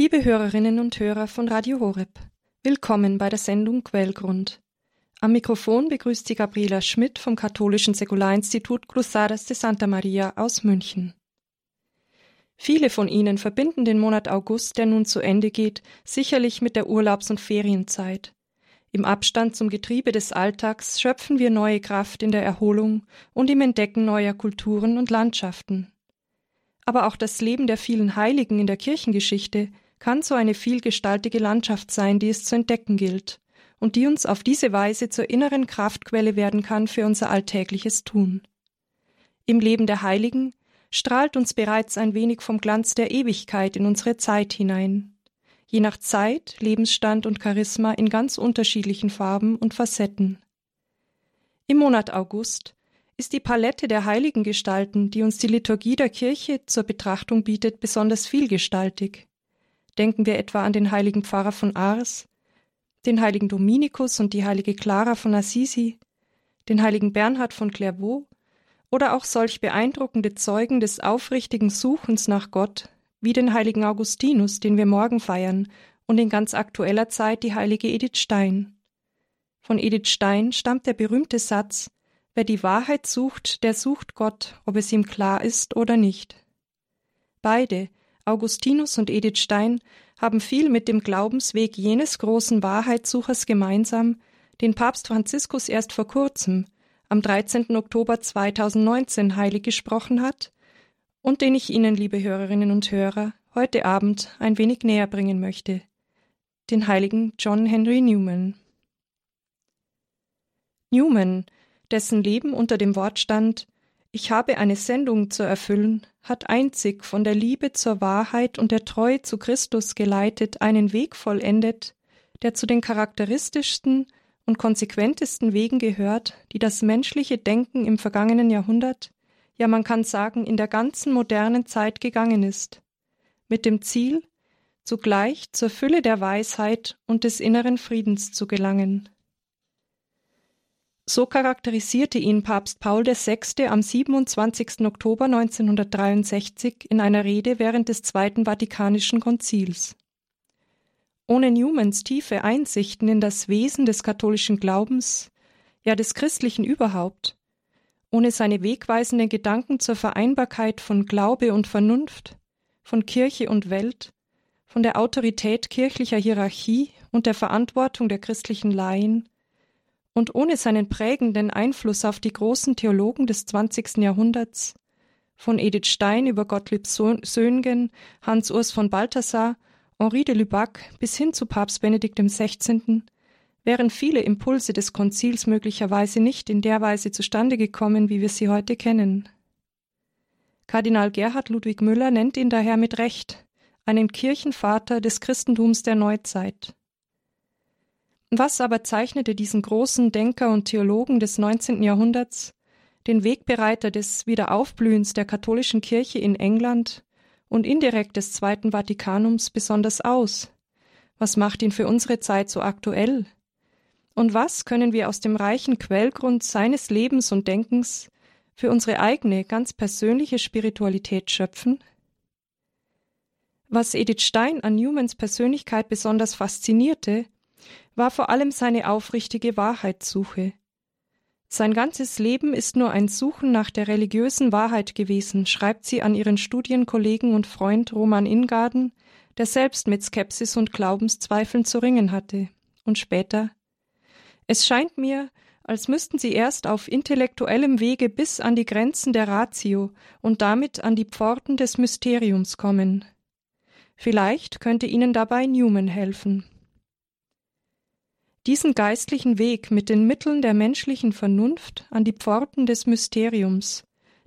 Liebe Hörerinnen und Hörer von Radio Horeb, willkommen bei der Sendung Quellgrund. Am Mikrofon begrüßt Sie Gabriela Schmidt vom Katholischen Säkularinstitut Cruzadas de Santa Maria aus München. Viele von Ihnen verbinden den Monat August, der nun zu Ende geht, sicherlich mit der Urlaubs- und Ferienzeit. Im Abstand zum Getriebe des Alltags schöpfen wir neue Kraft in der Erholung und im Entdecken neuer Kulturen und Landschaften. Aber auch das Leben der vielen Heiligen in der Kirchengeschichte kann so eine vielgestaltige Landschaft sein, die es zu entdecken gilt und die uns auf diese Weise zur inneren Kraftquelle werden kann für unser alltägliches Tun. Im Leben der Heiligen strahlt uns bereits ein wenig vom Glanz der Ewigkeit in unsere Zeit hinein, je nach Zeit, Lebensstand und Charisma in ganz unterschiedlichen Farben und Facetten. Im Monat August ist die Palette der heiligen Gestalten, die uns die Liturgie der Kirche zur Betrachtung bietet, besonders vielgestaltig. Denken wir etwa an den heiligen Pfarrer von Ars, den heiligen Dominikus und die heilige Clara von Assisi, den heiligen Bernhard von Clairvaux oder auch solch beeindruckende Zeugen des aufrichtigen Suchens nach Gott wie den heiligen Augustinus, den wir morgen feiern, und in ganz aktueller Zeit die heilige Edith Stein. Von Edith Stein stammt der berühmte Satz Wer die Wahrheit sucht, der sucht Gott, ob es ihm klar ist oder nicht. Beide, Augustinus und Edith Stein, haben viel mit dem Glaubensweg jenes großen Wahrheitssuchers gemeinsam, den Papst Franziskus erst vor kurzem, am 13. Oktober 2019 heilig gesprochen hat und den ich Ihnen, liebe Hörerinnen und Hörer, heute Abend ein wenig näher bringen möchte, den heiligen John Henry Newman. Newman dessen Leben unter dem Wort stand Ich habe eine Sendung zu erfüllen, hat einzig von der Liebe zur Wahrheit und der Treue zu Christus geleitet einen Weg vollendet, der zu den charakteristischsten und konsequentesten Wegen gehört, die das menschliche Denken im vergangenen Jahrhundert, ja man kann sagen in der ganzen modernen Zeit gegangen ist, mit dem Ziel, zugleich zur Fülle der Weisheit und des inneren Friedens zu gelangen. So charakterisierte ihn Papst Paul VI. am 27. Oktober 1963 in einer Rede während des Zweiten Vatikanischen Konzils. Ohne Newmans tiefe Einsichten in das Wesen des katholischen Glaubens, ja des Christlichen überhaupt, ohne seine wegweisenden Gedanken zur Vereinbarkeit von Glaube und Vernunft, von Kirche und Welt, von der Autorität kirchlicher Hierarchie und der Verantwortung der christlichen Laien, und ohne seinen prägenden Einfluss auf die großen Theologen des 20. Jahrhunderts, von Edith Stein über Gottlieb Söhngen, Hans Urs von Balthasar, Henri de Lubac bis hin zu Papst Benedikt XVI., wären viele Impulse des Konzils möglicherweise nicht in der Weise zustande gekommen, wie wir sie heute kennen. Kardinal Gerhard Ludwig Müller nennt ihn daher mit Recht einen Kirchenvater des Christentums der Neuzeit. Was aber zeichnete diesen großen Denker und Theologen des 19. Jahrhunderts, den Wegbereiter des Wiederaufblühens der katholischen Kirche in England und indirekt des Zweiten Vatikanums besonders aus? Was macht ihn für unsere Zeit so aktuell? Und was können wir aus dem reichen Quellgrund seines Lebens und Denkens für unsere eigene, ganz persönliche Spiritualität schöpfen? Was Edith Stein an Newmans Persönlichkeit besonders faszinierte, war vor allem seine aufrichtige Wahrheitssuche. Sein ganzes Leben ist nur ein Suchen nach der religiösen Wahrheit gewesen, schreibt sie an ihren Studienkollegen und Freund Roman Ingarden, der selbst mit Skepsis und Glaubenszweifeln zu ringen hatte. Und später Es scheint mir, als müssten sie erst auf intellektuellem Wege bis an die Grenzen der Ratio und damit an die Pforten des Mysteriums kommen. Vielleicht könnte ihnen dabei Newman helfen. Diesen geistlichen Weg mit den Mitteln der menschlichen Vernunft an die Pforten des Mysteriums,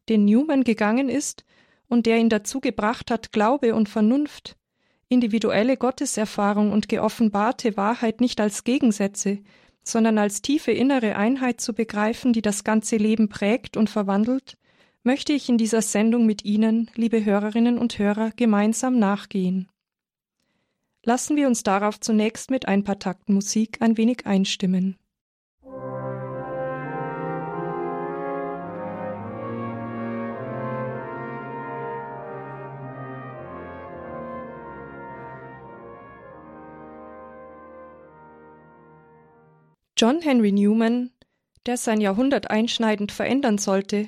den Newman gegangen ist und der ihn dazu gebracht hat, Glaube und Vernunft, individuelle Gotteserfahrung und geoffenbarte Wahrheit nicht als Gegensätze, sondern als tiefe innere Einheit zu begreifen, die das ganze Leben prägt und verwandelt, möchte ich in dieser Sendung mit Ihnen, liebe Hörerinnen und Hörer, gemeinsam nachgehen. Lassen wir uns darauf zunächst mit ein paar Takten Musik ein wenig einstimmen. John Henry Newman, der sein Jahrhundert einschneidend verändern sollte,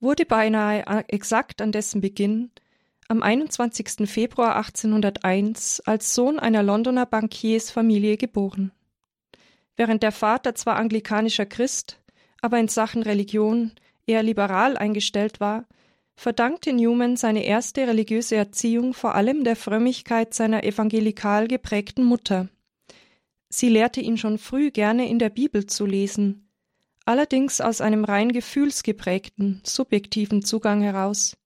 wurde beinahe exakt an dessen Beginn am 21. Februar 1801 als Sohn einer Londoner Bankiersfamilie geboren. Während der Vater zwar anglikanischer Christ, aber in Sachen Religion eher liberal eingestellt war, verdankte Newman seine erste religiöse Erziehung vor allem der Frömmigkeit seiner evangelikal geprägten Mutter. Sie lehrte ihn schon früh gerne in der Bibel zu lesen, allerdings aus einem rein gefühlsgeprägten, subjektiven Zugang heraus,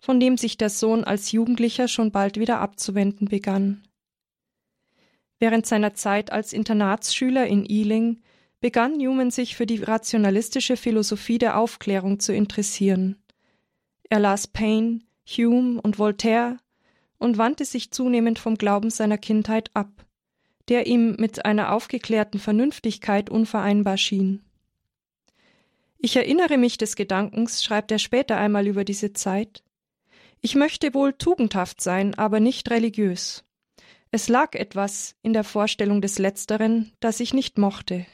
von dem sich der Sohn als Jugendlicher schon bald wieder abzuwenden begann. Während seiner Zeit als Internatsschüler in Ealing begann Newman sich für die rationalistische Philosophie der Aufklärung zu interessieren. Er las Paine, Hume und Voltaire und wandte sich zunehmend vom Glauben seiner Kindheit ab, der ihm mit einer aufgeklärten Vernünftigkeit unvereinbar schien. Ich erinnere mich des Gedankens, schreibt er später einmal über diese Zeit, ich möchte wohl tugendhaft sein, aber nicht religiös. Es lag etwas in der Vorstellung des Letzteren, das ich nicht mochte.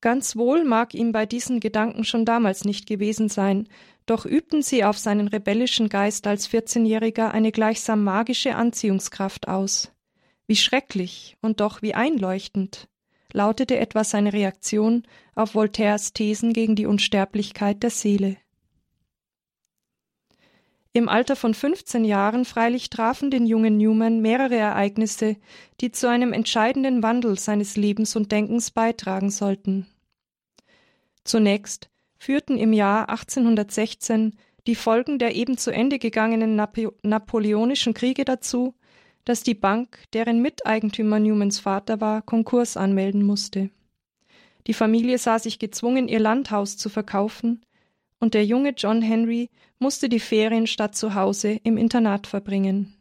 Ganz wohl mag ihm bei diesen Gedanken schon damals nicht gewesen sein, doch übten sie auf seinen rebellischen Geist als Vierzehnjähriger eine gleichsam magische Anziehungskraft aus. Wie schrecklich und doch wie einleuchtend lautete etwa seine Reaktion auf Voltaires Thesen gegen die Unsterblichkeit der Seele. Im Alter von 15 Jahren freilich trafen den jungen Newman mehrere Ereignisse, die zu einem entscheidenden Wandel seines Lebens und Denkens beitragen sollten. Zunächst führten im Jahr 1816 die Folgen der eben zu Ende gegangenen Napo napoleonischen Kriege dazu, dass die Bank, deren Miteigentümer Newmans Vater war, Konkurs anmelden musste. Die Familie sah sich gezwungen, ihr Landhaus zu verkaufen, und der junge John Henry musste die Ferien statt zu Hause im Internat verbringen.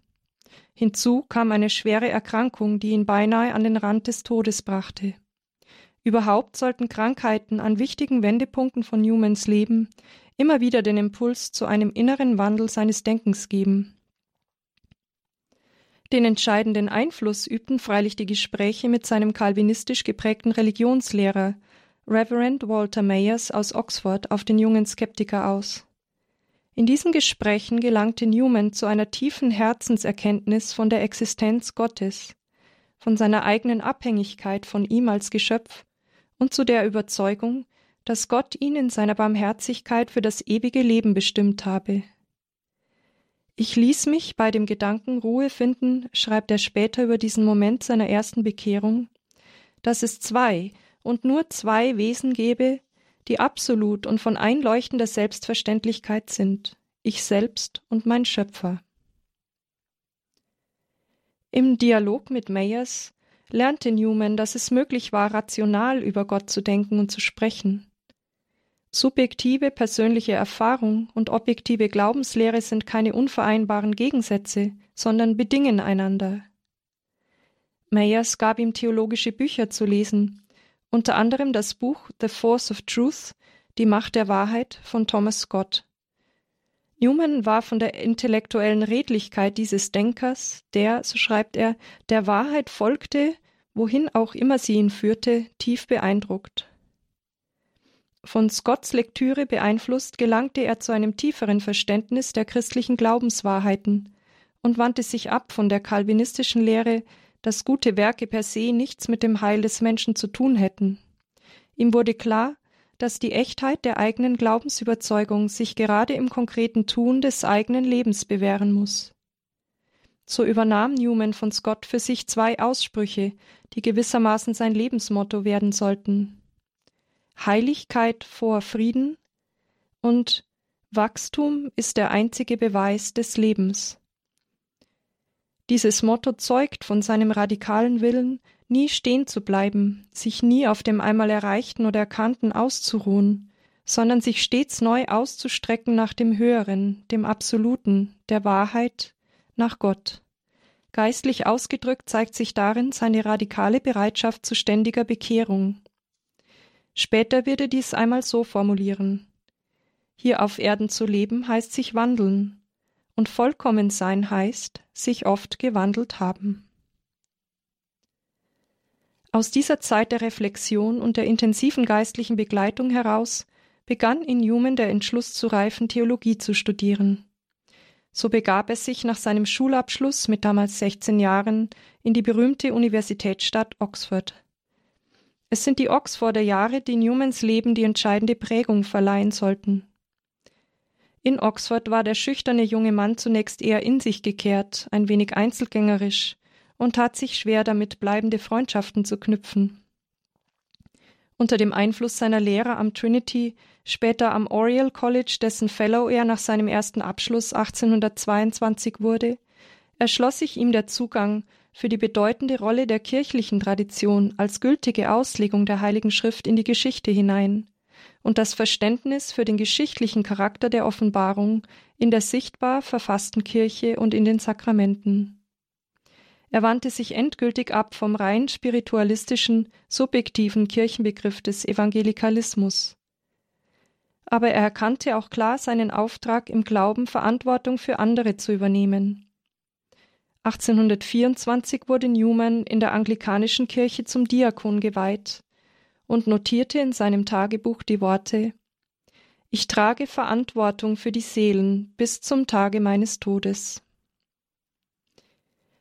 Hinzu kam eine schwere Erkrankung, die ihn beinahe an den Rand des Todes brachte. Überhaupt sollten Krankheiten an wichtigen Wendepunkten von Newmans Leben immer wieder den Impuls zu einem inneren Wandel seines Denkens geben. Den entscheidenden Einfluss übten freilich die Gespräche mit seinem kalvinistisch geprägten Religionslehrer, Reverend Walter Mayers aus Oxford, auf den jungen Skeptiker aus. In diesen Gesprächen gelangte Newman zu einer tiefen Herzenserkenntnis von der Existenz Gottes, von seiner eigenen Abhängigkeit von ihm als Geschöpf und zu der Überzeugung, dass Gott ihn in seiner Barmherzigkeit für das ewige Leben bestimmt habe. Ich ließ mich bei dem Gedanken Ruhe finden, schreibt er später über diesen Moment seiner ersten Bekehrung, dass es zwei, und nur zwei Wesen gebe, die absolut und von einleuchtender Selbstverständlichkeit sind, ich selbst und mein Schöpfer. Im Dialog mit Mayers lernte Newman, dass es möglich war, rational über Gott zu denken und zu sprechen. Subjektive persönliche Erfahrung und objektive Glaubenslehre sind keine unvereinbaren Gegensätze, sondern bedingen einander. Mayers gab ihm theologische Bücher zu lesen, unter anderem das Buch The Force of Truth, Die Macht der Wahrheit von Thomas Scott. Newman war von der intellektuellen Redlichkeit dieses Denkers, der, so schreibt er, der Wahrheit folgte, wohin auch immer sie ihn führte, tief beeindruckt. Von Scotts Lektüre beeinflusst gelangte er zu einem tieferen Verständnis der christlichen Glaubenswahrheiten und wandte sich ab von der kalvinistischen Lehre, dass gute Werke per se nichts mit dem Heil des Menschen zu tun hätten. Ihm wurde klar, dass die Echtheit der eigenen Glaubensüberzeugung sich gerade im konkreten Tun des eigenen Lebens bewähren muss. So übernahm Newman von Scott für sich zwei Aussprüche, die gewissermaßen sein Lebensmotto werden sollten. Heiligkeit vor Frieden und Wachstum ist der einzige Beweis des Lebens. Dieses Motto zeugt von seinem radikalen Willen, nie stehen zu bleiben, sich nie auf dem einmal Erreichten oder Erkannten auszuruhen, sondern sich stets neu auszustrecken nach dem Höheren, dem Absoluten, der Wahrheit, nach Gott. Geistlich ausgedrückt zeigt sich darin seine radikale Bereitschaft zu ständiger Bekehrung. Später wird er dies einmal so formulieren. Hier auf Erden zu leben heißt sich wandeln, und vollkommen sein heißt sich oft gewandelt haben. Aus dieser Zeit der Reflexion und der intensiven geistlichen Begleitung heraus begann in Newman der Entschluss zu reifen, Theologie zu studieren. So begab er sich nach seinem Schulabschluss mit damals 16 Jahren in die berühmte Universitätsstadt Oxford. Es sind die Oxforder Jahre, die Newmans Leben die entscheidende Prägung verleihen sollten. In Oxford war der schüchterne junge Mann zunächst eher in sich gekehrt, ein wenig einzelgängerisch und tat sich schwer damit, bleibende Freundschaften zu knüpfen. Unter dem Einfluss seiner Lehrer am Trinity, später am Oriel College, dessen Fellow er nach seinem ersten Abschluss 1822 wurde, erschloss sich ihm der Zugang für die bedeutende Rolle der kirchlichen Tradition als gültige Auslegung der Heiligen Schrift in die Geschichte hinein und das Verständnis für den geschichtlichen Charakter der Offenbarung in der sichtbar verfassten Kirche und in den Sakramenten. Er wandte sich endgültig ab vom rein spiritualistischen, subjektiven Kirchenbegriff des Evangelikalismus. Aber er erkannte auch klar seinen Auftrag, im Glauben Verantwortung für andere zu übernehmen. 1824 wurde Newman in der anglikanischen Kirche zum Diakon geweiht und notierte in seinem Tagebuch die Worte Ich trage Verantwortung für die Seelen bis zum Tage meines Todes.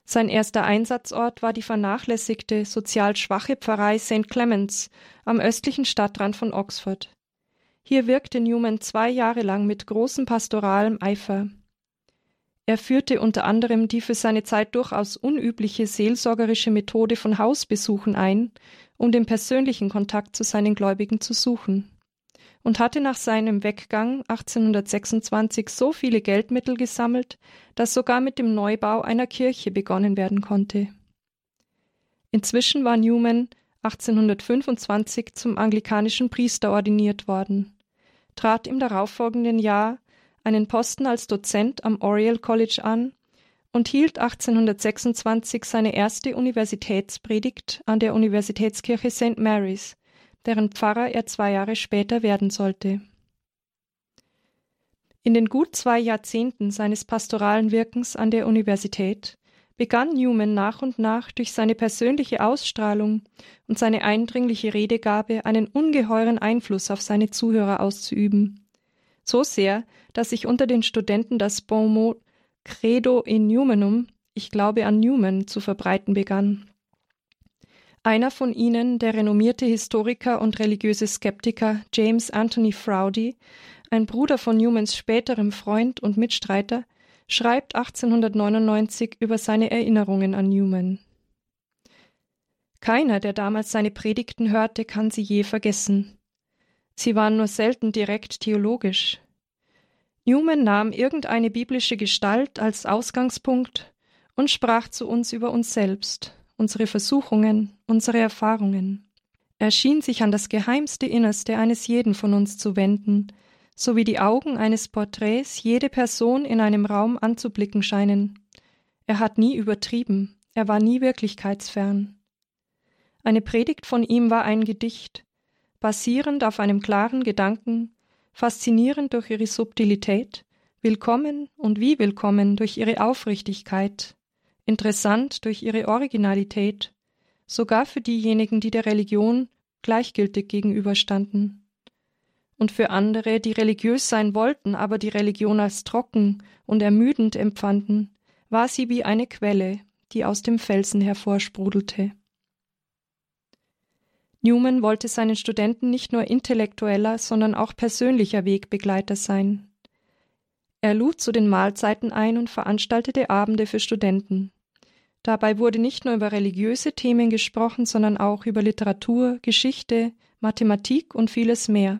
Sein erster Einsatzort war die vernachlässigte, sozial schwache Pfarrei St. Clements am östlichen Stadtrand von Oxford. Hier wirkte Newman zwei Jahre lang mit großem pastoralem Eifer. Er führte unter anderem die für seine Zeit durchaus unübliche seelsorgerische Methode von Hausbesuchen ein, um den persönlichen Kontakt zu seinen Gläubigen zu suchen und hatte nach seinem Weggang 1826 so viele Geldmittel gesammelt, dass sogar mit dem Neubau einer Kirche begonnen werden konnte. Inzwischen war Newman 1825 zum anglikanischen Priester ordiniert worden, trat im darauffolgenden Jahr einen Posten als Dozent am Oriel College an und hielt 1826 seine erste Universitätspredigt an der Universitätskirche St. Mary's, deren Pfarrer er zwei Jahre später werden sollte. In den gut zwei Jahrzehnten seines pastoralen Wirkens an der Universität begann Newman nach und nach durch seine persönliche Ausstrahlung und seine eindringliche Redegabe einen ungeheuren Einfluss auf seine Zuhörer auszuüben. So sehr, dass sich unter den Studenten das Bon mot Credo in Newmanum, ich glaube an Newman, zu verbreiten begann. Einer von ihnen, der renommierte Historiker und religiöse Skeptiker James Anthony Froudy, ein Bruder von Newmans späterem Freund und Mitstreiter, schreibt 1899 über seine Erinnerungen an Newman. Keiner, der damals seine Predigten hörte, kann sie je vergessen. Sie waren nur selten direkt theologisch. Newman nahm irgendeine biblische Gestalt als Ausgangspunkt und sprach zu uns über uns selbst, unsere Versuchungen, unsere Erfahrungen. Er schien sich an das geheimste Innerste eines jeden von uns zu wenden, so wie die Augen eines Porträts jede Person in einem Raum anzublicken scheinen. Er hat nie übertrieben, er war nie wirklichkeitsfern. Eine Predigt von ihm war ein Gedicht, basierend auf einem klaren Gedanken, faszinierend durch ihre Subtilität, willkommen und wie willkommen durch ihre Aufrichtigkeit, interessant durch ihre Originalität, sogar für diejenigen, die der Religion gleichgültig gegenüberstanden. Und für andere, die religiös sein wollten, aber die Religion als trocken und ermüdend empfanden, war sie wie eine Quelle, die aus dem Felsen hervorsprudelte. Newman wollte seinen Studenten nicht nur intellektueller, sondern auch persönlicher Wegbegleiter sein. Er lud zu den Mahlzeiten ein und veranstaltete Abende für Studenten. Dabei wurde nicht nur über religiöse Themen gesprochen, sondern auch über Literatur, Geschichte, Mathematik und vieles mehr.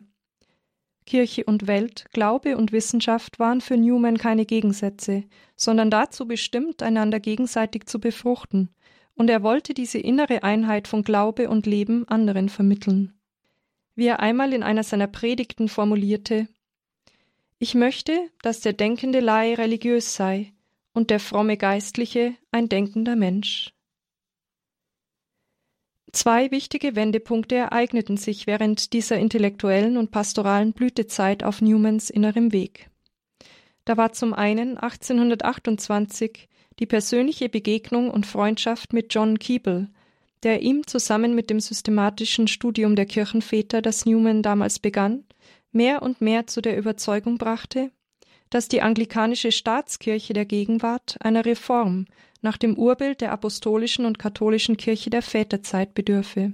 Kirche und Welt, Glaube und Wissenschaft waren für Newman keine Gegensätze, sondern dazu bestimmt, einander gegenseitig zu befruchten, und er wollte diese innere Einheit von Glaube und Leben anderen vermitteln. Wie er einmal in einer seiner Predigten formulierte Ich möchte, dass der denkende Laie religiös sei, und der fromme Geistliche ein denkender Mensch. Zwei wichtige Wendepunkte ereigneten sich während dieser intellektuellen und pastoralen Blütezeit auf Newmans innerem Weg. Da war zum einen 1828 die persönliche Begegnung und Freundschaft mit John Keeble, der ihm zusammen mit dem systematischen Studium der Kirchenväter, das Newman damals begann, mehr und mehr zu der Überzeugung brachte, dass die anglikanische Staatskirche der Gegenwart einer Reform nach dem Urbild der apostolischen und katholischen Kirche der Väterzeit bedürfe.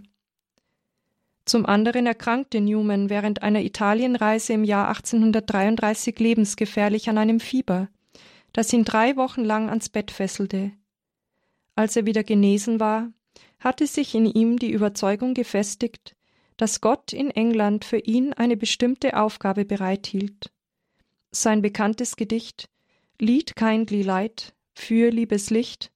Zum anderen erkrankte Newman während einer Italienreise im Jahr 1833 lebensgefährlich an einem Fieber, das ihn drei Wochen lang ans Bett fesselte. Als er wieder genesen war, hatte sich in ihm die Überzeugung gefestigt, dass Gott in England für ihn eine bestimmte Aufgabe bereithielt. Sein bekanntes Gedicht Lied Kindly Light für Liebes Licht,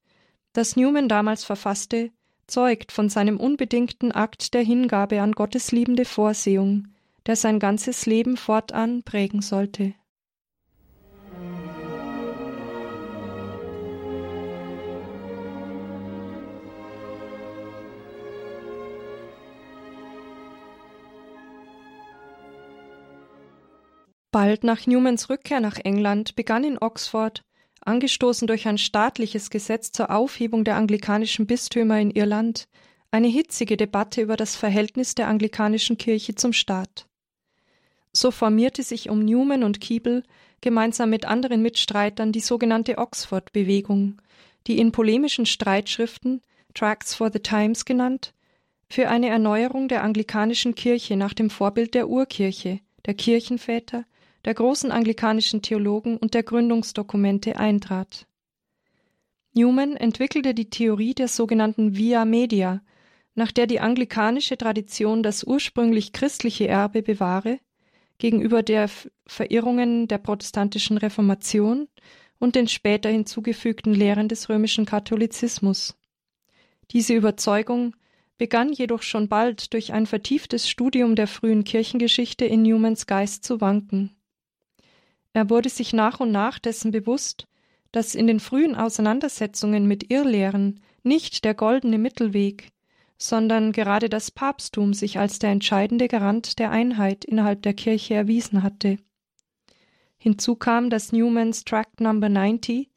das Newman damals verfasste, zeugt von seinem unbedingten Akt der Hingabe an Gottes liebende Vorsehung, der sein ganzes Leben fortan prägen sollte. Bald nach Newmans Rückkehr nach England begann in Oxford, angestoßen durch ein staatliches Gesetz zur Aufhebung der anglikanischen Bistümer in Irland, eine hitzige Debatte über das Verhältnis der anglikanischen Kirche zum Staat. So formierte sich um Newman und Keble gemeinsam mit anderen Mitstreitern die sogenannte Oxford-Bewegung, die in polemischen Streitschriften Tracts for the Times genannt, für eine Erneuerung der anglikanischen Kirche nach dem Vorbild der Urkirche, der Kirchenväter der großen anglikanischen Theologen und der Gründungsdokumente eintrat. Newman entwickelte die Theorie der sogenannten Via Media, nach der die anglikanische Tradition das ursprünglich christliche Erbe bewahre, gegenüber der Verirrungen der protestantischen Reformation und den später hinzugefügten Lehren des römischen Katholizismus. Diese Überzeugung begann jedoch schon bald durch ein vertieftes Studium der frühen Kirchengeschichte in Newmans Geist zu wanken. Er wurde sich nach und nach dessen bewusst, dass in den frühen Auseinandersetzungen mit Irrlehren nicht der goldene Mittelweg, sondern gerade das Papsttum sich als der entscheidende Garant der Einheit innerhalb der Kirche erwiesen hatte. Hinzu kam das Newmans Tract No. 90,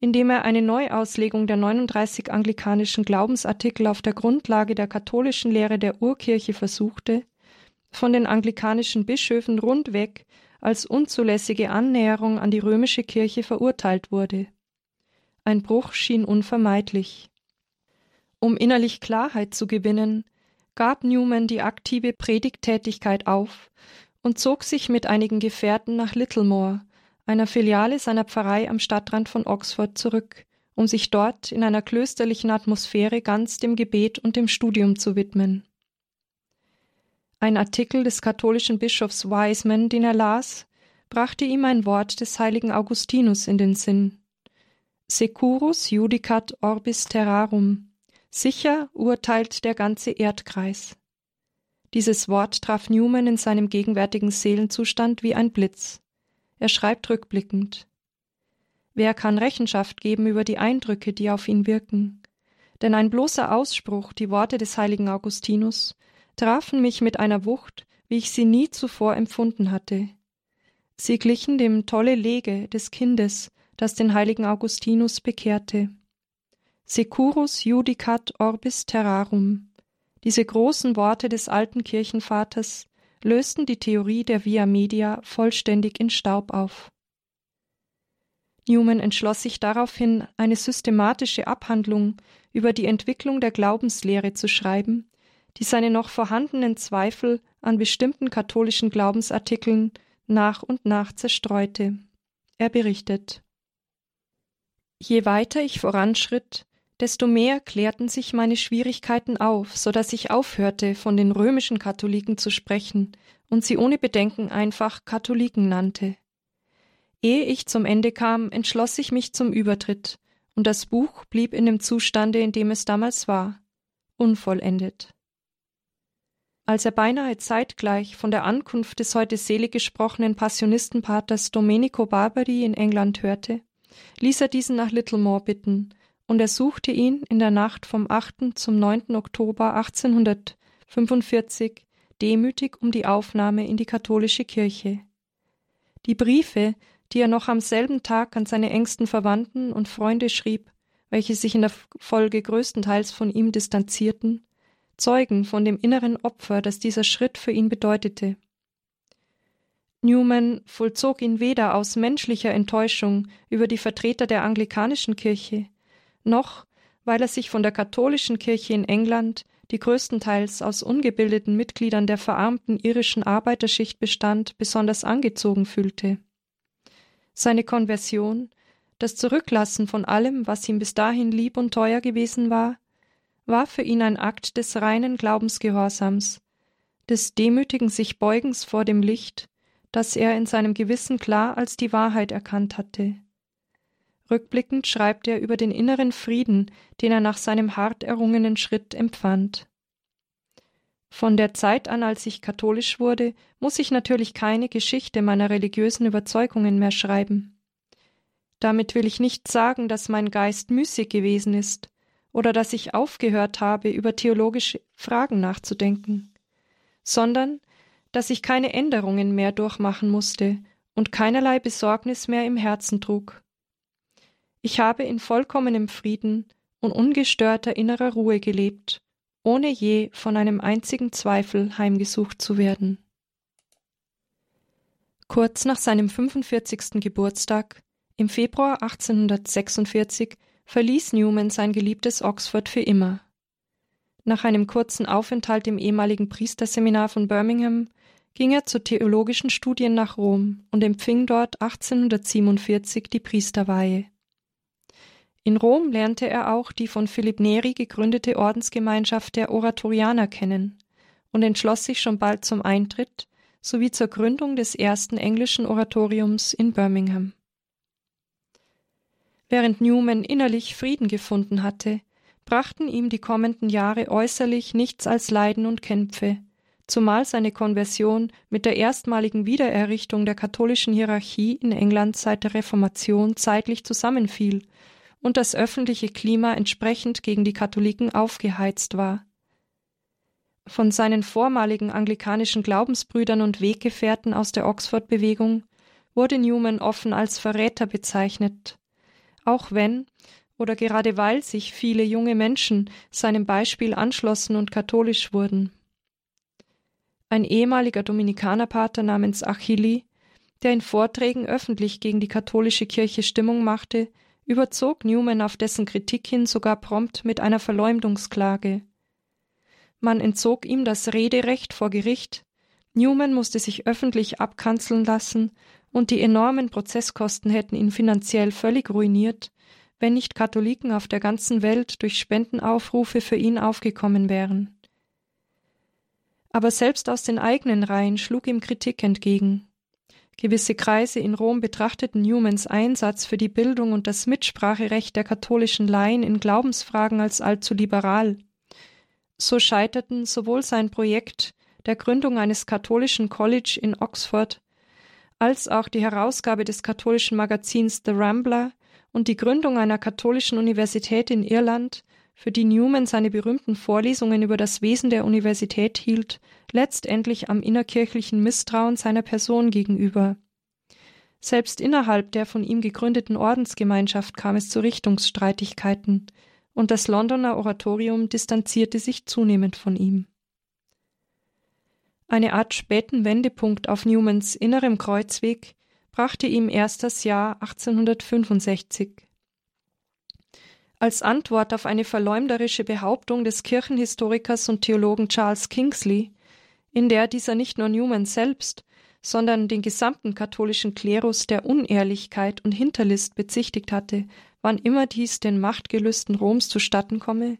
in dem er eine Neuauslegung der 39 anglikanischen Glaubensartikel auf der Grundlage der katholischen Lehre der Urkirche versuchte, von den anglikanischen Bischöfen rundweg als unzulässige Annäherung an die römische Kirche verurteilt wurde. Ein Bruch schien unvermeidlich. Um innerlich Klarheit zu gewinnen, gab Newman die aktive Predigttätigkeit auf und zog sich mit einigen Gefährten nach Littlemore, einer Filiale seiner Pfarrei am Stadtrand von Oxford, zurück, um sich dort in einer klösterlichen Atmosphäre ganz dem Gebet und dem Studium zu widmen. Ein Artikel des katholischen Bischofs Wiseman, den er las, brachte ihm ein Wort des heiligen Augustinus in den Sinn. Securus judicat orbis terrarum. Sicher urteilt der ganze Erdkreis. Dieses Wort traf Newman in seinem gegenwärtigen Seelenzustand wie ein Blitz. Er schreibt rückblickend. Wer kann Rechenschaft geben über die Eindrücke, die auf ihn wirken? Denn ein bloßer Ausspruch, die Worte des heiligen Augustinus, trafen mich mit einer Wucht, wie ich sie nie zuvor empfunden hatte. Sie glichen dem tolle Lege des Kindes, das den heiligen Augustinus bekehrte. Securus judicat orbis terrarum. Diese großen Worte des alten Kirchenvaters lösten die Theorie der Via Media vollständig in Staub auf. Newman entschloss sich daraufhin, eine systematische Abhandlung über die Entwicklung der Glaubenslehre zu schreiben, die seine noch vorhandenen Zweifel an bestimmten katholischen Glaubensartikeln nach und nach zerstreute. Er berichtet Je weiter ich voranschritt, desto mehr klärten sich meine Schwierigkeiten auf, so dass ich aufhörte, von den römischen Katholiken zu sprechen und sie ohne Bedenken einfach Katholiken nannte. Ehe ich zum Ende kam, entschloss ich mich zum Übertritt, und das Buch blieb in dem Zustande, in dem es damals war, unvollendet. Als er beinahe zeitgleich von der Ankunft des heute selig gesprochenen Passionistenpaters Domenico Barbari in England hörte, ließ er diesen nach Littlemore bitten, und er suchte ihn in der Nacht vom 8. zum 9. Oktober 1845 demütig um die Aufnahme in die katholische Kirche. Die Briefe, die er noch am selben Tag an seine engsten Verwandten und Freunde schrieb, welche sich in der Folge größtenteils von ihm distanzierten, zeugen von dem inneren Opfer, das dieser Schritt für ihn bedeutete. Newman vollzog ihn weder aus menschlicher Enttäuschung über die Vertreter der anglikanischen Kirche, noch weil er sich von der katholischen Kirche in England, die größtenteils aus ungebildeten Mitgliedern der verarmten irischen Arbeiterschicht bestand, besonders angezogen fühlte. Seine Konversion, das Zurücklassen von allem, was ihm bis dahin lieb und teuer gewesen war, war für ihn ein Akt des reinen Glaubensgehorsams, des demütigen sich Beugens vor dem Licht, das er in seinem Gewissen klar als die Wahrheit erkannt hatte. Rückblickend schreibt er über den inneren Frieden, den er nach seinem hart errungenen Schritt empfand. Von der Zeit an, als ich katholisch wurde, muss ich natürlich keine Geschichte meiner religiösen Überzeugungen mehr schreiben. Damit will ich nicht sagen, dass mein Geist müßig gewesen ist oder dass ich aufgehört habe, über theologische Fragen nachzudenken, sondern dass ich keine Änderungen mehr durchmachen musste und keinerlei Besorgnis mehr im Herzen trug. Ich habe in vollkommenem Frieden und ungestörter innerer Ruhe gelebt, ohne je von einem einzigen Zweifel heimgesucht zu werden. Kurz nach seinem 45. Geburtstag, im Februar 1846, verließ Newman sein geliebtes Oxford für immer. Nach einem kurzen Aufenthalt im ehemaligen Priesterseminar von Birmingham ging er zu theologischen Studien nach Rom und empfing dort 1847 die Priesterweihe. In Rom lernte er auch die von Philipp Neri gegründete Ordensgemeinschaft der Oratorianer kennen und entschloss sich schon bald zum Eintritt sowie zur Gründung des ersten englischen Oratoriums in Birmingham. Während Newman innerlich Frieden gefunden hatte, brachten ihm die kommenden Jahre äußerlich nichts als Leiden und Kämpfe, zumal seine Konversion mit der erstmaligen Wiedererrichtung der katholischen Hierarchie in England seit der Reformation zeitlich zusammenfiel und das öffentliche Klima entsprechend gegen die Katholiken aufgeheizt war. Von seinen vormaligen anglikanischen Glaubensbrüdern und Weggefährten aus der Oxford-Bewegung wurde Newman offen als Verräter bezeichnet, auch wenn oder gerade weil sich viele junge Menschen seinem Beispiel anschlossen und katholisch wurden. Ein ehemaliger Dominikanerpater namens Achilli, der in Vorträgen öffentlich gegen die katholische Kirche Stimmung machte, überzog Newman auf dessen Kritik hin sogar prompt mit einer Verleumdungsklage. Man entzog ihm das Rederecht vor Gericht, Newman musste sich öffentlich abkanzeln lassen, und die enormen Prozesskosten hätten ihn finanziell völlig ruiniert, wenn nicht Katholiken auf der ganzen Welt durch Spendenaufrufe für ihn aufgekommen wären aber selbst aus den eigenen Reihen schlug ihm Kritik entgegen. Gewisse Kreise in Rom betrachteten Newmans Einsatz für die Bildung und das Mitspracherecht der katholischen Laien in Glaubensfragen als allzu liberal. So scheiterten sowohl sein Projekt der Gründung eines katholischen College in Oxford als auch die Herausgabe des katholischen Magazins The Rambler und die Gründung einer katholischen Universität in Irland für die Newman seine berühmten Vorlesungen über das Wesen der Universität hielt, letztendlich am innerkirchlichen Misstrauen seiner Person gegenüber. Selbst innerhalb der von ihm gegründeten Ordensgemeinschaft kam es zu Richtungsstreitigkeiten, und das Londoner Oratorium distanzierte sich zunehmend von ihm. Eine Art späten Wendepunkt auf Newmans innerem Kreuzweg brachte ihm erst das Jahr 1865. Als Antwort auf eine verleumderische Behauptung des Kirchenhistorikers und Theologen Charles Kingsley, in der dieser nicht nur Newman selbst, sondern den gesamten katholischen Klerus der Unehrlichkeit und Hinterlist bezichtigt hatte, wann immer dies den Machtgelüsten Roms zustatten komme,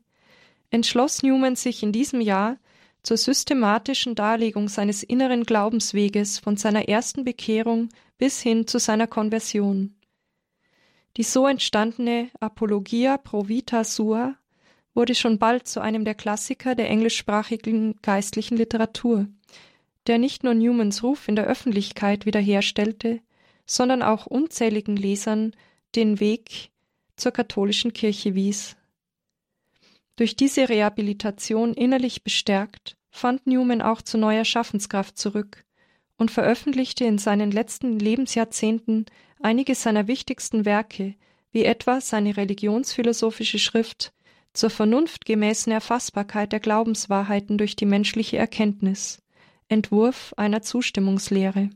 entschloss Newman sich in diesem Jahr zur systematischen Darlegung seines inneren Glaubensweges von seiner ersten Bekehrung bis hin zu seiner Konversion. Die so entstandene Apologia pro vita sua wurde schon bald zu einem der Klassiker der englischsprachigen geistlichen Literatur, der nicht nur Newmans Ruf in der Öffentlichkeit wiederherstellte, sondern auch unzähligen Lesern den Weg zur katholischen Kirche wies. Durch diese Rehabilitation innerlich bestärkt, fand Newman auch zu neuer Schaffenskraft zurück und veröffentlichte in seinen letzten Lebensjahrzehnten einige seiner wichtigsten Werke, wie etwa seine religionsphilosophische Schrift zur vernunftgemäßen Erfassbarkeit der Glaubenswahrheiten durch die menschliche Erkenntnis, Entwurf einer Zustimmungslehre.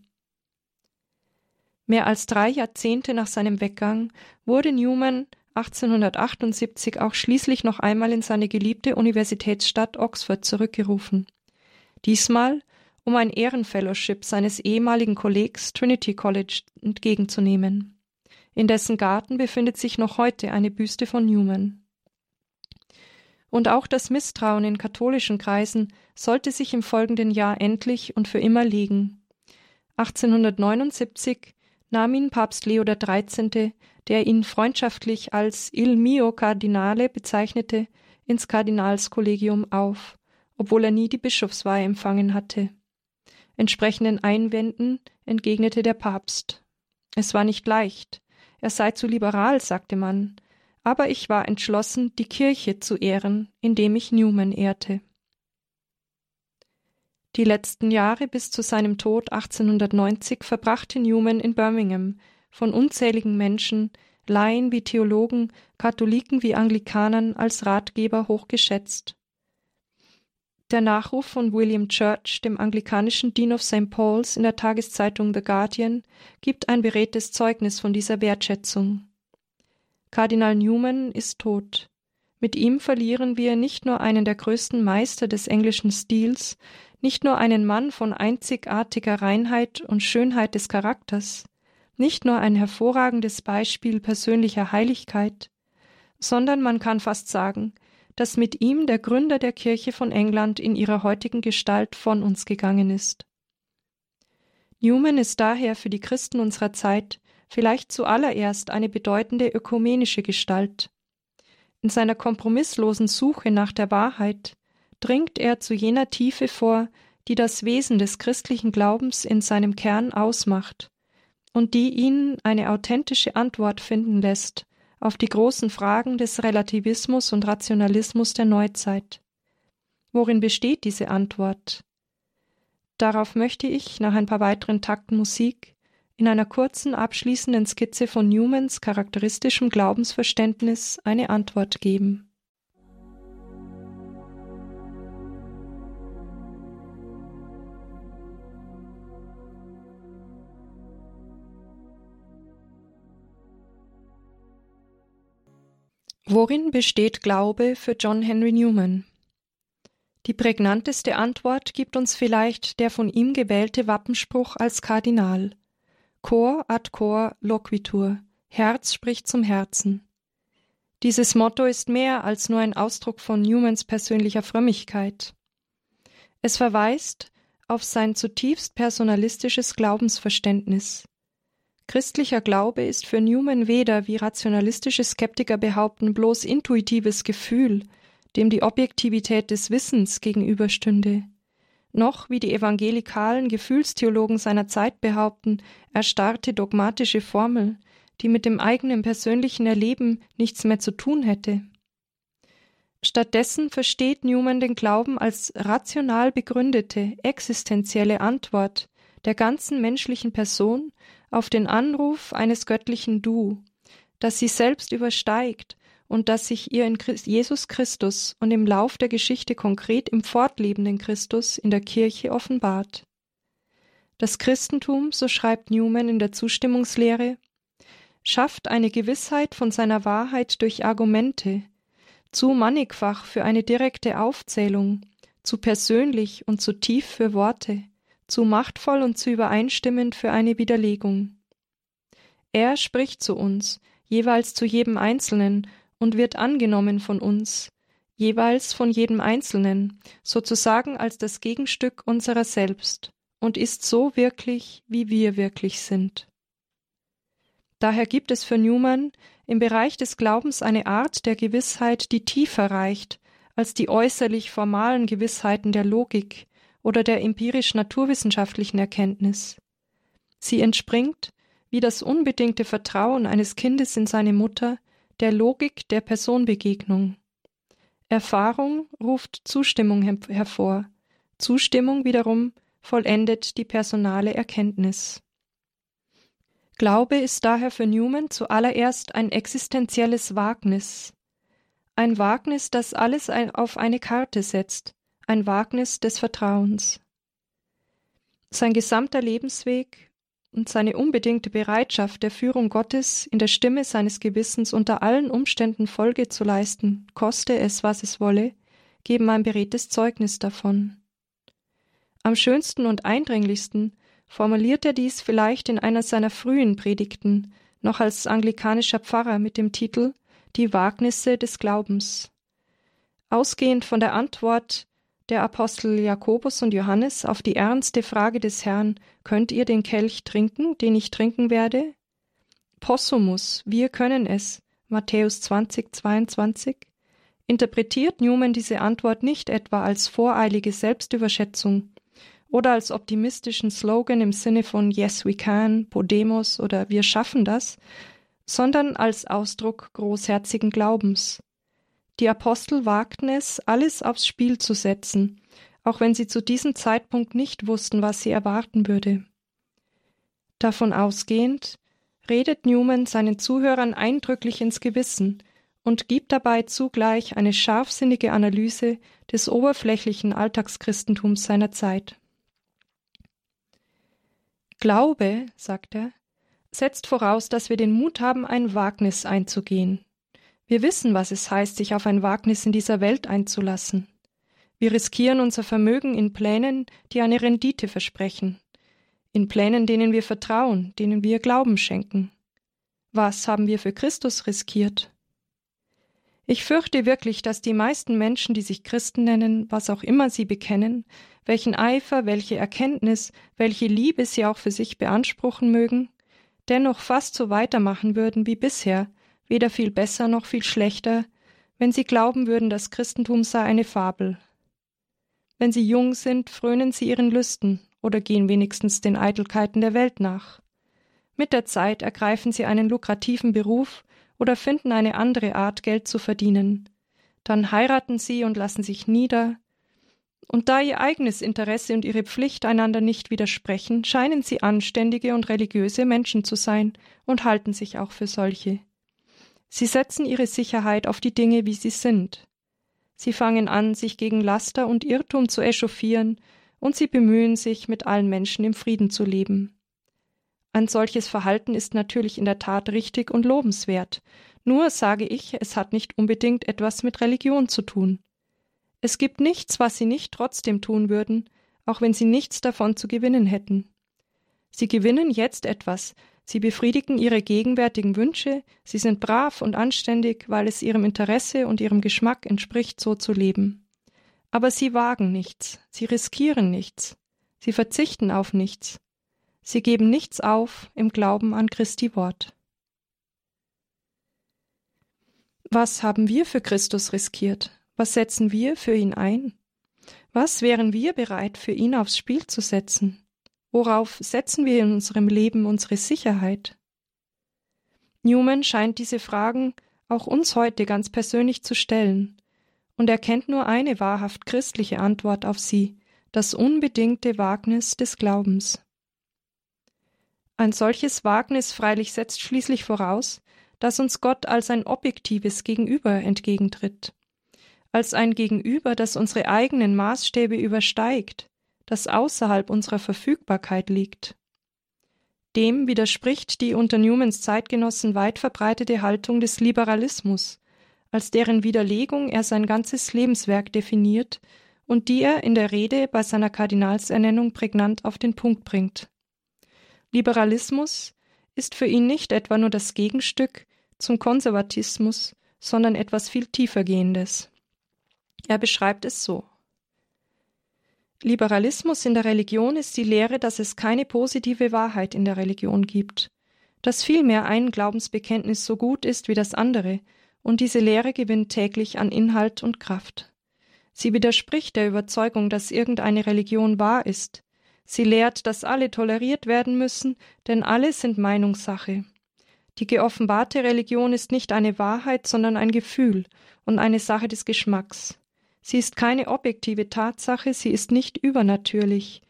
Mehr als drei Jahrzehnte nach seinem Weggang wurde Newman 1878 auch schließlich noch einmal in seine geliebte Universitätsstadt Oxford zurückgerufen. Diesmal, um ein Ehrenfellowship seines ehemaligen Kollegs Trinity College entgegenzunehmen. In dessen Garten befindet sich noch heute eine Büste von Newman. Und auch das Misstrauen in katholischen Kreisen sollte sich im folgenden Jahr endlich und für immer legen. 1879 nahm ihn Papst Leo XIII., der ihn freundschaftlich als Il mio Cardinale bezeichnete, ins Kardinalskollegium auf, obwohl er nie die Bischofsweihe empfangen hatte. Entsprechenden Einwänden entgegnete der Papst. Es war nicht leicht. Er sei zu liberal, sagte man, aber ich war entschlossen, die Kirche zu ehren, indem ich Newman ehrte. Die letzten Jahre bis zu seinem Tod 1890 verbrachte Newman in Birmingham, von unzähligen Menschen, Laien wie Theologen, Katholiken wie Anglikanern als Ratgeber hochgeschätzt. Der Nachruf von William Church, dem anglikanischen Dean of St. Paul's, in der Tageszeitung The Guardian, gibt ein beredtes Zeugnis von dieser Wertschätzung. Kardinal Newman ist tot. Mit ihm verlieren wir nicht nur einen der größten Meister des englischen Stils, nicht nur einen Mann von einzigartiger Reinheit und Schönheit des Charakters, nicht nur ein hervorragendes Beispiel persönlicher Heiligkeit, sondern man kann fast sagen, dass mit ihm der Gründer der Kirche von England in ihrer heutigen Gestalt von uns gegangen ist. Newman ist daher für die Christen unserer Zeit vielleicht zuallererst eine bedeutende ökumenische Gestalt. In seiner kompromisslosen Suche nach der Wahrheit dringt er zu jener Tiefe vor, die das Wesen des christlichen Glaubens in seinem Kern ausmacht und die ihn eine authentische Antwort finden lässt auf die großen Fragen des Relativismus und Rationalismus der Neuzeit. Worin besteht diese Antwort? Darauf möchte ich nach ein paar weiteren Takten Musik in einer kurzen abschließenden Skizze von Newmans charakteristischem Glaubensverständnis eine Antwort geben. Worin besteht Glaube für John Henry Newman? Die prägnanteste Antwort gibt uns vielleicht der von ihm gewählte Wappenspruch als Kardinal Cor ad cor loquitur, Herz spricht zum Herzen. Dieses Motto ist mehr als nur ein Ausdruck von Newmans persönlicher Frömmigkeit. Es verweist auf sein zutiefst personalistisches Glaubensverständnis. Christlicher Glaube ist für Newman weder, wie rationalistische Skeptiker behaupten, bloß intuitives Gefühl, dem die Objektivität des Wissens gegenüberstünde, noch, wie die evangelikalen Gefühlstheologen seiner Zeit behaupten, erstarrte dogmatische Formel, die mit dem eigenen persönlichen Erleben nichts mehr zu tun hätte. Stattdessen versteht Newman den Glauben als rational begründete, existenzielle Antwort der ganzen menschlichen Person auf den Anruf eines göttlichen Du, das sie selbst übersteigt und das sich ihr in Jesus Christus und im Lauf der Geschichte konkret im fortlebenden Christus in der Kirche offenbart. Das Christentum, so schreibt Newman in der Zustimmungslehre, schafft eine Gewissheit von seiner Wahrheit durch Argumente, zu mannigfach für eine direkte Aufzählung, zu persönlich und zu tief für Worte, zu machtvoll und zu übereinstimmend für eine Widerlegung. Er spricht zu uns, jeweils zu jedem Einzelnen, und wird angenommen von uns, jeweils von jedem Einzelnen, sozusagen als das Gegenstück unserer selbst, und ist so wirklich, wie wir wirklich sind. Daher gibt es für Newman im Bereich des Glaubens eine Art der Gewissheit, die tiefer reicht als die äußerlich formalen Gewissheiten der Logik, oder der empirisch-naturwissenschaftlichen Erkenntnis. Sie entspringt, wie das unbedingte Vertrauen eines Kindes in seine Mutter, der Logik der Personbegegnung. Erfahrung ruft Zustimmung hervor, Zustimmung wiederum vollendet die personale Erkenntnis. Glaube ist daher für Newman zuallererst ein existenzielles Wagnis. Ein Wagnis, das alles auf eine Karte setzt, ein Wagnis des Vertrauens. Sein gesamter Lebensweg und seine unbedingte Bereitschaft, der Führung Gottes in der Stimme seines Gewissens unter allen Umständen Folge zu leisten, koste es, was es wolle, geben ein beredtes Zeugnis davon. Am schönsten und eindringlichsten formuliert er dies vielleicht in einer seiner frühen Predigten, noch als anglikanischer Pfarrer mit dem Titel Die Wagnisse des Glaubens. Ausgehend von der Antwort der Apostel Jakobus und Johannes auf die ernste Frage des Herrn, könnt ihr den Kelch trinken, den ich trinken werde? Possumus, wir können es, Matthäus 20, 22, interpretiert Newman diese Antwort nicht etwa als voreilige Selbstüberschätzung, oder als optimistischen Slogan im Sinne von Yes, we can, Podemos oder Wir schaffen das, sondern als Ausdruck großherzigen Glaubens. Die Apostel wagten es, alles aufs Spiel zu setzen, auch wenn sie zu diesem Zeitpunkt nicht wussten, was sie erwarten würde. Davon ausgehend redet Newman seinen Zuhörern eindrücklich ins Gewissen und gibt dabei zugleich eine scharfsinnige Analyse des oberflächlichen Alltagschristentums seiner Zeit. Glaube, sagt er, setzt voraus, dass wir den Mut haben, ein Wagnis einzugehen. Wir wissen, was es heißt, sich auf ein Wagnis in dieser Welt einzulassen. Wir riskieren unser Vermögen in Plänen, die eine Rendite versprechen, in Plänen, denen wir vertrauen, denen wir Glauben schenken. Was haben wir für Christus riskiert? Ich fürchte wirklich, dass die meisten Menschen, die sich Christen nennen, was auch immer sie bekennen, welchen Eifer, welche Erkenntnis, welche Liebe sie auch für sich beanspruchen mögen, dennoch fast so weitermachen würden wie bisher, weder viel besser noch viel schlechter, wenn sie glauben würden, das Christentum sei eine Fabel. Wenn sie jung sind, frönen sie ihren Lüsten oder gehen wenigstens den Eitelkeiten der Welt nach. Mit der Zeit ergreifen sie einen lukrativen Beruf oder finden eine andere Art, Geld zu verdienen. Dann heiraten sie und lassen sich nieder. Und da ihr eigenes Interesse und ihre Pflicht einander nicht widersprechen, scheinen sie anständige und religiöse Menschen zu sein und halten sich auch für solche. Sie setzen ihre Sicherheit auf die Dinge, wie sie sind. Sie fangen an, sich gegen Laster und Irrtum zu echauffieren, und sie bemühen sich, mit allen Menschen im Frieden zu leben. Ein solches Verhalten ist natürlich in der Tat richtig und lobenswert, nur sage ich, es hat nicht unbedingt etwas mit Religion zu tun. Es gibt nichts, was sie nicht trotzdem tun würden, auch wenn sie nichts davon zu gewinnen hätten. Sie gewinnen jetzt etwas, sie befriedigen ihre gegenwärtigen Wünsche, sie sind brav und anständig, weil es ihrem Interesse und ihrem Geschmack entspricht, so zu leben. Aber sie wagen nichts, sie riskieren nichts, sie verzichten auf nichts, Sie geben nichts auf im Glauben an Christi Wort. Was haben wir für Christus riskiert? Was setzen wir für ihn ein? Was wären wir bereit, für ihn aufs Spiel zu setzen? Worauf setzen wir in unserem Leben unsere Sicherheit? Newman scheint diese Fragen auch uns heute ganz persönlich zu stellen, und er kennt nur eine wahrhaft christliche Antwort auf sie, das unbedingte Wagnis des Glaubens. Ein solches Wagnis freilich setzt schließlich voraus, dass uns Gott als ein objektives Gegenüber entgegentritt, als ein Gegenüber, das unsere eigenen Maßstäbe übersteigt, das außerhalb unserer Verfügbarkeit liegt. Dem widerspricht die unter Newmans Zeitgenossen weit verbreitete Haltung des Liberalismus, als deren Widerlegung er sein ganzes Lebenswerk definiert und die er in der Rede bei seiner Kardinalsernennung prägnant auf den Punkt bringt. Liberalismus ist für ihn nicht etwa nur das Gegenstück zum Konservatismus, sondern etwas viel tiefergehendes. Er beschreibt es so. Liberalismus in der Religion ist die Lehre, dass es keine positive Wahrheit in der Religion gibt, dass vielmehr ein Glaubensbekenntnis so gut ist wie das andere, und diese Lehre gewinnt täglich an Inhalt und Kraft. Sie widerspricht der Überzeugung, dass irgendeine Religion wahr ist, Sie lehrt, dass alle toleriert werden müssen, denn alle sind Meinungssache. Die geoffenbarte Religion ist nicht eine Wahrheit, sondern ein Gefühl und eine Sache des Geschmacks. Sie ist keine objektive Tatsache, sie ist nicht übernatürlich.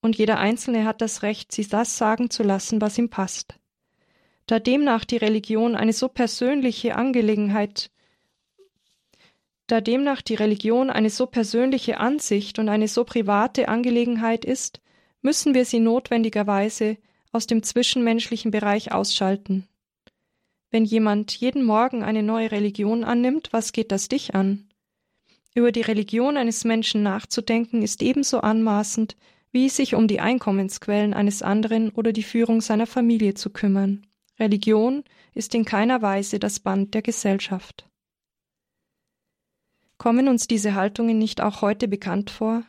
Und jeder Einzelne hat das Recht, sie das sagen zu lassen, was ihm passt. Da demnach die Religion eine so persönliche Angelegenheit da demnach die Religion eine so persönliche Ansicht und eine so private Angelegenheit ist, müssen wir sie notwendigerweise aus dem zwischenmenschlichen Bereich ausschalten. Wenn jemand jeden Morgen eine neue Religion annimmt, was geht das dich an? Über die Religion eines Menschen nachzudenken ist ebenso anmaßend, wie sich um die Einkommensquellen eines anderen oder die Führung seiner Familie zu kümmern. Religion ist in keiner Weise das Band der Gesellschaft. Kommen uns diese Haltungen nicht auch heute bekannt vor?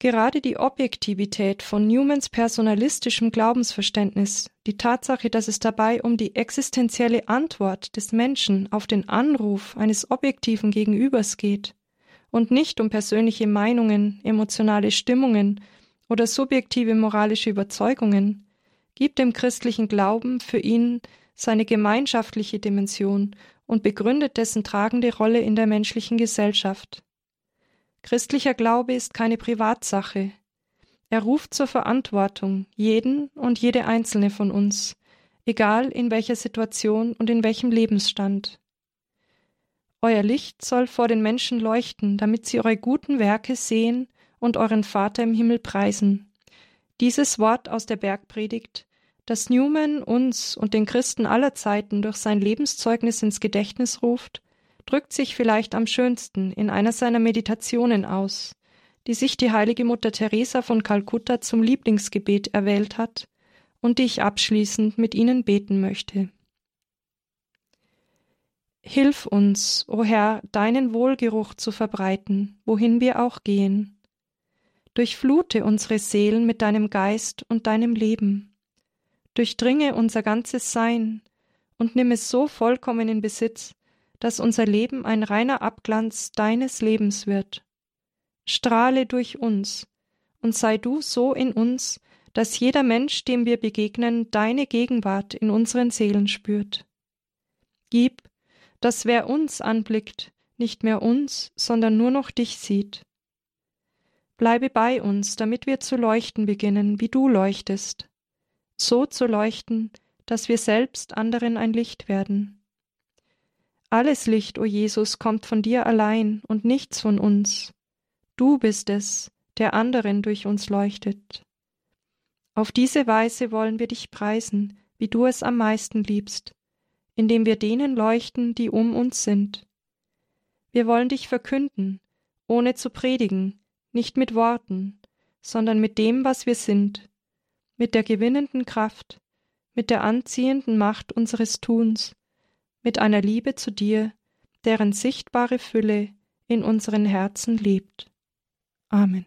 Gerade die Objektivität von Newmans personalistischem Glaubensverständnis, die Tatsache, dass es dabei um die existenzielle Antwort des Menschen auf den Anruf eines objektiven Gegenübers geht und nicht um persönliche Meinungen, emotionale Stimmungen oder subjektive moralische Überzeugungen, gibt dem christlichen Glauben für ihn seine gemeinschaftliche Dimension und begründet dessen tragende Rolle in der menschlichen Gesellschaft. Christlicher Glaube ist keine Privatsache. Er ruft zur Verantwortung jeden und jede einzelne von uns, egal in welcher Situation und in welchem Lebensstand. Euer Licht soll vor den Menschen leuchten, damit sie eure guten Werke sehen und euren Vater im Himmel preisen. Dieses Wort aus der Bergpredigt, das Newman uns und den Christen aller Zeiten durch sein Lebenszeugnis ins Gedächtnis ruft, drückt sich vielleicht am schönsten in einer seiner Meditationen aus, die sich die heilige Mutter Teresa von Kalkutta zum Lieblingsgebet erwählt hat und die ich abschließend mit Ihnen beten möchte. Hilf uns, o Herr, deinen Wohlgeruch zu verbreiten, wohin wir auch gehen. Durchflute unsere Seelen mit deinem Geist und deinem Leben. Durchdringe unser ganzes Sein und nimm es so vollkommen in Besitz, dass unser Leben ein reiner Abglanz deines Lebens wird. Strahle durch uns und sei du so in uns, dass jeder Mensch, dem wir begegnen, deine Gegenwart in unseren Seelen spürt. Gib, dass wer uns anblickt, nicht mehr uns, sondern nur noch dich sieht. Bleibe bei uns, damit wir zu leuchten beginnen, wie du leuchtest, so zu leuchten, dass wir selbst anderen ein Licht werden. Alles Licht, o Jesus, kommt von dir allein und nichts von uns. Du bist es, der anderen durch uns leuchtet. Auf diese Weise wollen wir dich preisen, wie du es am meisten liebst, indem wir denen leuchten, die um uns sind. Wir wollen dich verkünden, ohne zu predigen, nicht mit Worten, sondern mit dem, was wir sind, mit der gewinnenden Kraft, mit der anziehenden Macht unseres Tuns, mit einer Liebe zu dir, deren sichtbare Fülle in unseren Herzen lebt. Amen.